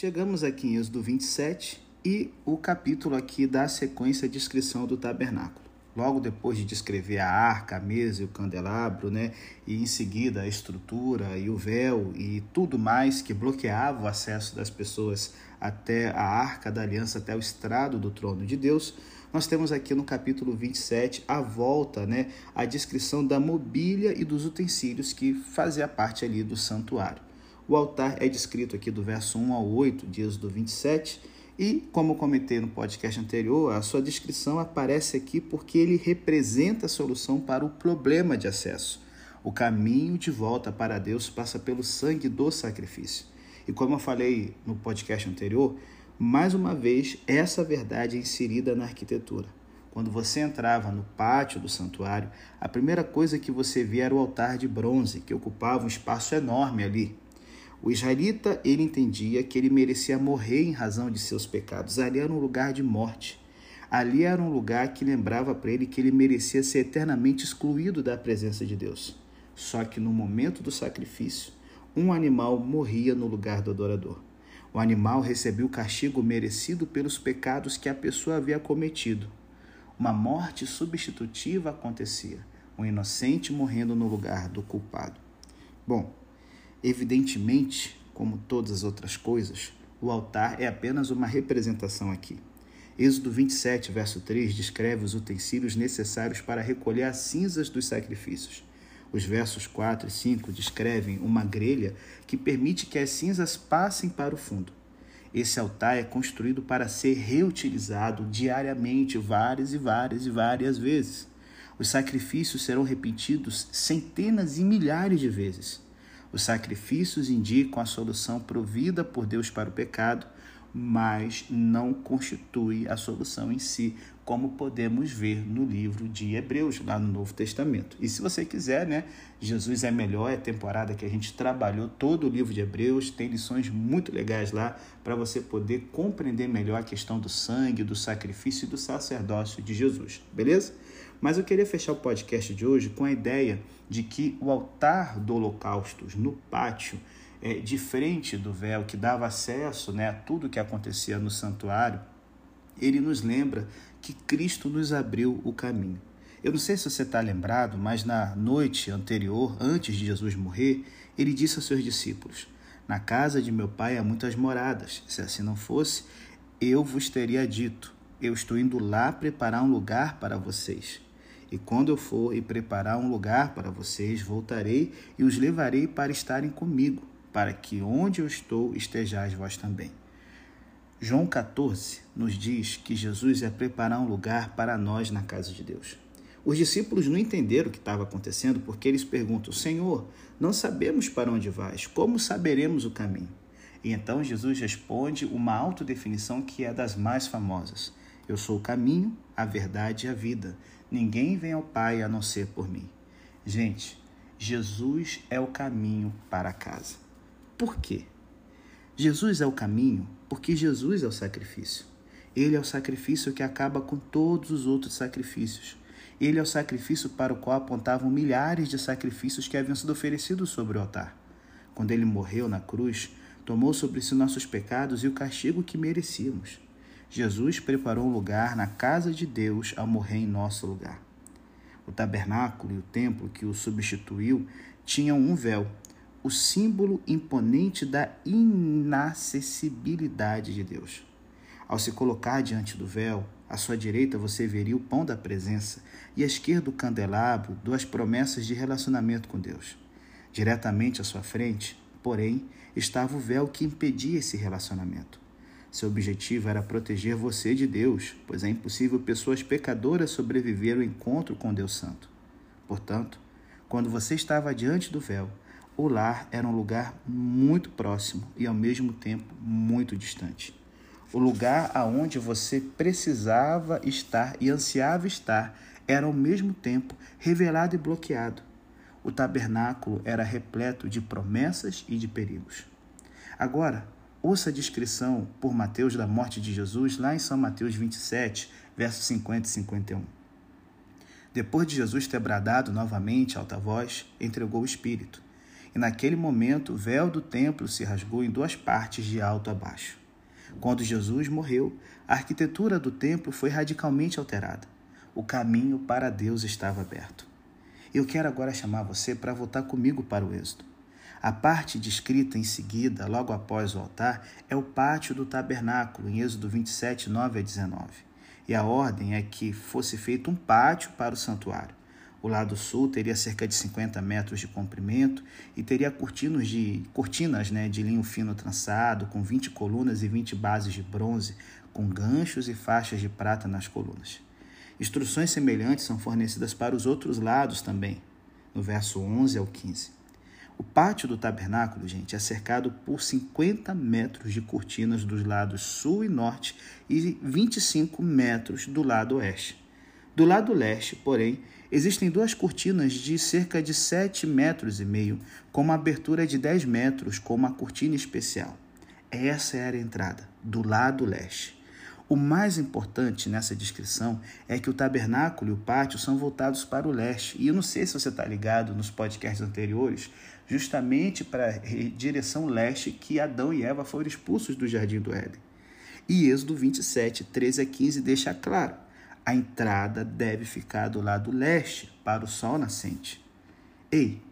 Chegamos aqui em Êxodo 27 e o capítulo aqui dá sequência à descrição do tabernáculo. Logo depois de descrever a arca, a mesa e o candelabro, né? E em seguida a estrutura e o véu e tudo mais que bloqueava o acesso das pessoas até a arca da aliança, até o estrado do trono de Deus, nós temos aqui no capítulo 27 a volta, né, a descrição da mobília e dos utensílios que fazia parte ali do santuário. O altar é descrito aqui do verso 1 ao 8 de Êxodo 27 e, como comentei no podcast anterior, a sua descrição aparece aqui porque ele representa a solução para o problema de acesso. O caminho de volta para Deus passa pelo sangue do sacrifício. E como eu falei no podcast anterior, mais uma vez, essa verdade é inserida na arquitetura. Quando você entrava no pátio do santuário, a primeira coisa que você via era o altar de bronze, que ocupava um espaço enorme ali. O israelita, ele entendia que ele merecia morrer em razão de seus pecados. Ali era um lugar de morte. Ali era um lugar que lembrava para ele que ele merecia ser eternamente excluído da presença de Deus. Só que no momento do sacrifício, um animal morria no lugar do adorador. O animal recebeu o castigo merecido pelos pecados que a pessoa havia cometido. Uma morte substitutiva acontecia, um inocente morrendo no lugar do culpado. Bom, evidentemente, como todas as outras coisas, o altar é apenas uma representação aqui. Êxodo 27, verso 3 descreve os utensílios necessários para recolher as cinzas dos sacrifícios. Os versos 4 e 5 descrevem uma grelha que permite que as cinzas passem para o fundo. Esse altar é construído para ser reutilizado diariamente, várias e várias e várias vezes. Os sacrifícios serão repetidos centenas e milhares de vezes. Os sacrifícios indicam a solução provida por Deus para o pecado, mas não constitui a solução em si, como podemos ver no livro de Hebreus, lá no Novo Testamento. E se você quiser, né, Jesus é melhor, é temporada que a gente trabalhou todo o livro de Hebreus, tem lições muito legais lá para você poder compreender melhor a questão do sangue, do sacrifício e do sacerdócio de Jesus, beleza? Mas eu queria fechar o podcast de hoje com a ideia de que o altar do holocausto no pátio é, diferente do véu que dava acesso né, a tudo que acontecia no santuário, ele nos lembra que Cristo nos abriu o caminho. Eu não sei se você está lembrado, mas na noite anterior, antes de Jesus morrer, ele disse aos seus discípulos: Na casa de meu pai há muitas moradas. Se assim não fosse, eu vos teria dito: Eu estou indo lá preparar um lugar para vocês. E quando eu for e preparar um lugar para vocês, voltarei e os levarei para estarem comigo, para que onde eu estou estejais vós também. João 14 nos diz que Jesus ia preparar um lugar para nós na casa de Deus. Os discípulos não entenderam o que estava acontecendo porque eles perguntam: Senhor, não sabemos para onde vais, como saberemos o caminho? E então Jesus responde uma autodefinição que é das mais famosas: Eu sou o caminho, a verdade e a vida. Ninguém vem ao Pai a não ser por mim. Gente, Jesus é o caminho para casa. Por quê? Jesus é o caminho porque Jesus é o sacrifício. Ele é o sacrifício que acaba com todos os outros sacrifícios. Ele é o sacrifício para o qual apontavam milhares de sacrifícios que haviam sido oferecidos sobre o altar. Quando ele morreu na cruz, tomou sobre si nossos pecados e o castigo que merecíamos. Jesus preparou um lugar na casa de Deus ao morrer em nosso lugar. O tabernáculo e o templo que o substituiu tinham um véu, o símbolo imponente da inacessibilidade de Deus. Ao se colocar diante do véu, à sua direita você veria o pão da presença e à esquerda o candelabro, duas promessas de relacionamento com Deus. Diretamente à sua frente, porém, estava o véu que impedia esse relacionamento. Seu objetivo era proteger você de Deus, pois é impossível pessoas pecadoras sobreviver ao encontro com Deus Santo. Portanto, quando você estava diante do véu, o lar era um lugar muito próximo e ao mesmo tempo muito distante. O lugar aonde você precisava estar e ansiava estar era ao mesmo tempo revelado e bloqueado. O tabernáculo era repleto de promessas e de perigos. Agora, ouça a descrição por Mateus da morte de Jesus lá em São Mateus 27, versos 50 e 51. Depois de Jesus ter bradado novamente alta voz, entregou o Espírito e naquele momento o véu do templo se rasgou em duas partes de alto a baixo. Quando Jesus morreu, a arquitetura do templo foi radicalmente alterada. O caminho para Deus estava aberto. Eu quero agora chamar você para voltar comigo para o Êxodo. A parte descrita em seguida, logo após o altar, é o pátio do tabernáculo, em Êxodo 27, 9 a 19. E a ordem é que fosse feito um pátio para o santuário. O lado sul teria cerca de 50 metros de comprimento e teria cortinas de, cortinas, né, de linho fino trançado, com 20 colunas e 20 bases de bronze, com ganchos e faixas de prata nas colunas. Instruções semelhantes são fornecidas para os outros lados também, no verso 11 ao 15. O pátio do tabernáculo, gente, é cercado por 50 metros de cortinas dos lados sul e norte e 25 metros do lado oeste. Do lado leste, porém, existem duas cortinas de cerca de 7 metros e meio, com uma abertura de 10 metros, com uma cortina especial. Essa era a entrada, do lado leste. O mais importante nessa descrição é que o tabernáculo e o pátio são voltados para o leste. E eu não sei se você está ligado nos podcasts anteriores, justamente para a direção leste que Adão e Eva foram expulsos do jardim do Éden. E Êxodo 27, 13 a 15 deixa claro: a entrada deve ficar do lado leste, para o sol nascente. Ei,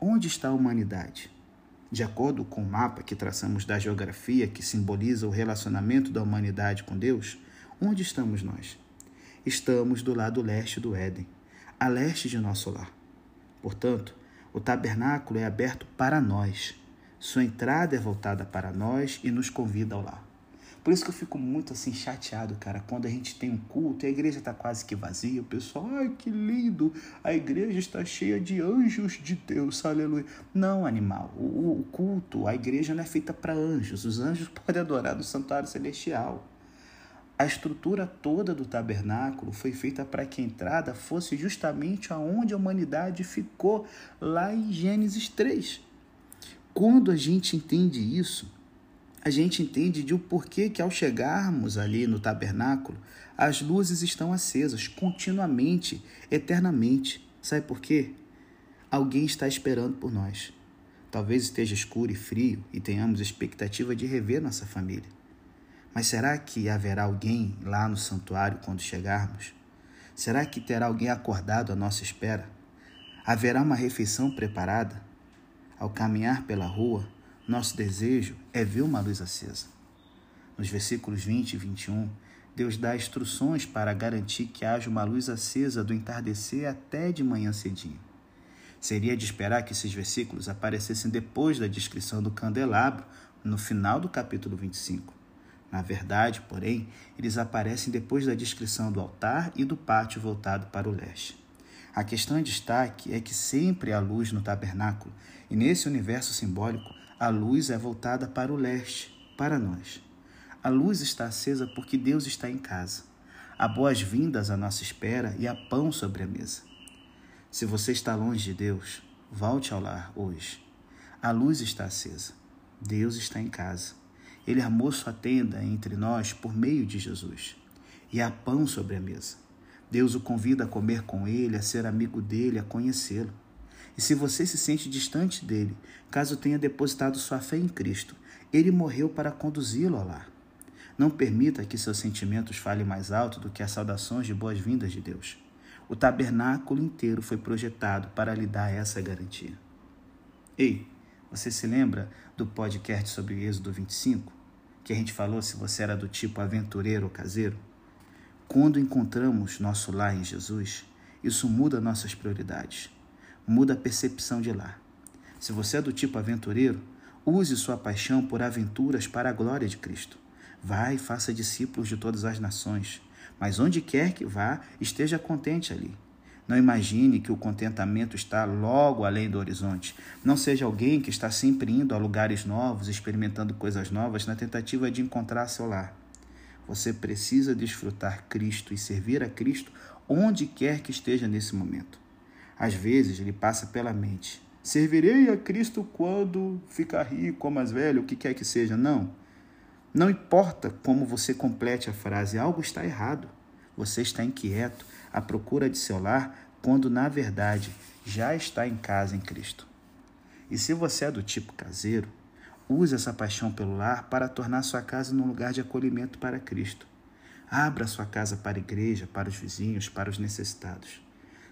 onde está a humanidade? De acordo com o mapa que traçamos da geografia que simboliza o relacionamento da humanidade com Deus, onde estamos nós? Estamos do lado leste do Éden, a leste de nosso lar. Portanto, o tabernáculo é aberto para nós. Sua entrada é voltada para nós e nos convida ao lar. Por isso que eu fico muito assim chateado, cara, quando a gente tem um culto e a igreja está quase que vazia, o pessoal, ai que lindo, a igreja está cheia de anjos de Deus, aleluia. Não, animal, o, o culto, a igreja não é feita para anjos, os anjos podem adorar no santuário celestial. A estrutura toda do tabernáculo foi feita para que a entrada fosse justamente aonde a humanidade ficou, lá em Gênesis 3. Quando a gente entende isso, a gente entende de o porquê que ao chegarmos ali no tabernáculo, as luzes estão acesas continuamente, eternamente. Sabe por quê? Alguém está esperando por nós. Talvez esteja escuro e frio e tenhamos expectativa de rever nossa família. Mas será que haverá alguém lá no santuário quando chegarmos? Será que terá alguém acordado à nossa espera? Haverá uma refeição preparada? Ao caminhar pela rua, nosso desejo é ver uma luz acesa. Nos versículos 20 e 21, Deus dá instruções para garantir que haja uma luz acesa do entardecer até de manhã cedinho. Seria de esperar que esses versículos aparecessem depois da descrição do candelabro, no final do capítulo 25. Na verdade, porém, eles aparecem depois da descrição do altar e do pátio voltado para o leste. A questão em destaque é que sempre há luz no tabernáculo, e nesse universo simbólico a luz é voltada para o leste, para nós. A luz está acesa porque Deus está em casa. Há boas-vindas à nossa espera e há pão sobre a mesa. Se você está longe de Deus, volte ao lar hoje. A luz está acesa. Deus está em casa. Ele armou sua tenda entre nós por meio de Jesus. E há pão sobre a mesa. Deus o convida a comer com ele, a ser amigo dele, a conhecê-lo. E se você se sente distante dele, caso tenha depositado sua fé em Cristo, ele morreu para conduzi-lo ao lar. Não permita que seus sentimentos falem mais alto do que as saudações de boas-vindas de Deus. O tabernáculo inteiro foi projetado para lhe dar essa garantia. Ei, você se lembra do podcast sobre Êxodo 25? Que a gente falou se você era do tipo aventureiro ou caseiro? Quando encontramos nosso lar em Jesus, isso muda nossas prioridades muda a percepção de lá. Se você é do tipo aventureiro, use sua paixão por aventuras para a glória de Cristo. Vá e faça discípulos de todas as nações, mas onde quer que vá, esteja contente ali. Não imagine que o contentamento está logo além do horizonte. Não seja alguém que está sempre indo a lugares novos, experimentando coisas novas na tentativa de encontrar seu lar. Você precisa desfrutar Cristo e servir a Cristo onde quer que esteja nesse momento. Às vezes lhe passa pela mente: servirei a Cristo quando ficar rico ou mais velho, o que quer que seja. Não. Não importa como você complete a frase, algo está errado. Você está inquieto, à procura de seu lar, quando na verdade já está em casa em Cristo. E se você é do tipo caseiro, use essa paixão pelo lar para tornar sua casa num lugar de acolhimento para Cristo. Abra sua casa para a igreja, para os vizinhos, para os necessitados.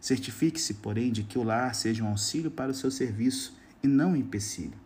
Certifique-se, porém, de que o lar seja um auxílio para o seu serviço e não um empecilho.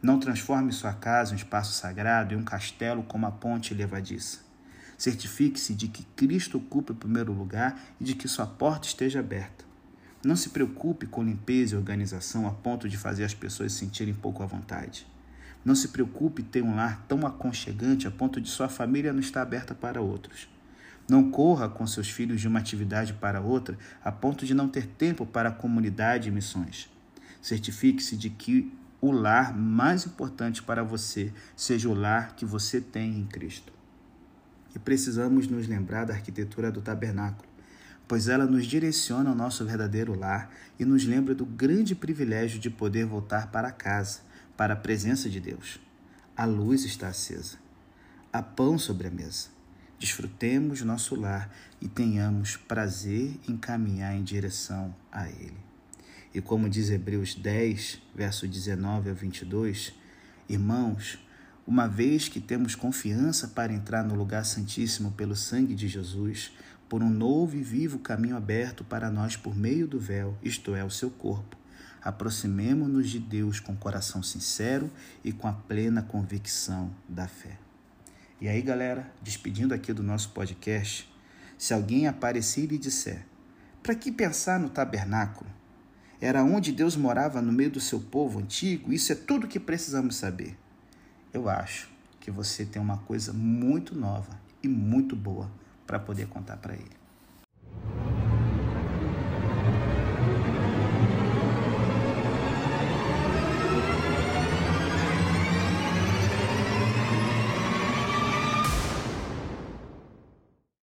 Não transforme sua casa em um espaço sagrado e um castelo como a ponte levadiça. Certifique-se de que Cristo ocupe o primeiro lugar e de que sua porta esteja aberta. Não se preocupe com limpeza e organização a ponto de fazer as pessoas se sentirem pouco à vontade. Não se preocupe em ter um lar tão aconchegante a ponto de sua família não estar aberta para outros. Não corra com seus filhos de uma atividade para outra a ponto de não ter tempo para a comunidade e missões. Certifique-se de que o lar mais importante para você seja o lar que você tem em Cristo. E precisamos nos lembrar da arquitetura do tabernáculo, pois ela nos direciona ao nosso verdadeiro lar e nos lembra do grande privilégio de poder voltar para casa, para a presença de Deus. A luz está acesa, há pão sobre a mesa. Desfrutemos nosso lar e tenhamos prazer em caminhar em direção a Ele. E como diz Hebreus 10, verso 19 a 22, irmãos, uma vez que temos confiança para entrar no lugar santíssimo pelo sangue de Jesus, por um novo e vivo caminho aberto para nós por meio do véu, isto é, o seu corpo. Aproximemo-nos de Deus com coração sincero e com a plena convicção da fé. E aí, galera, despedindo aqui do nosso podcast, se alguém aparecer e disser: para que pensar no tabernáculo? Era onde Deus morava no meio do seu povo antigo, isso é tudo que precisamos saber eu acho que você tem uma coisa muito nova e muito boa para poder contar para ele.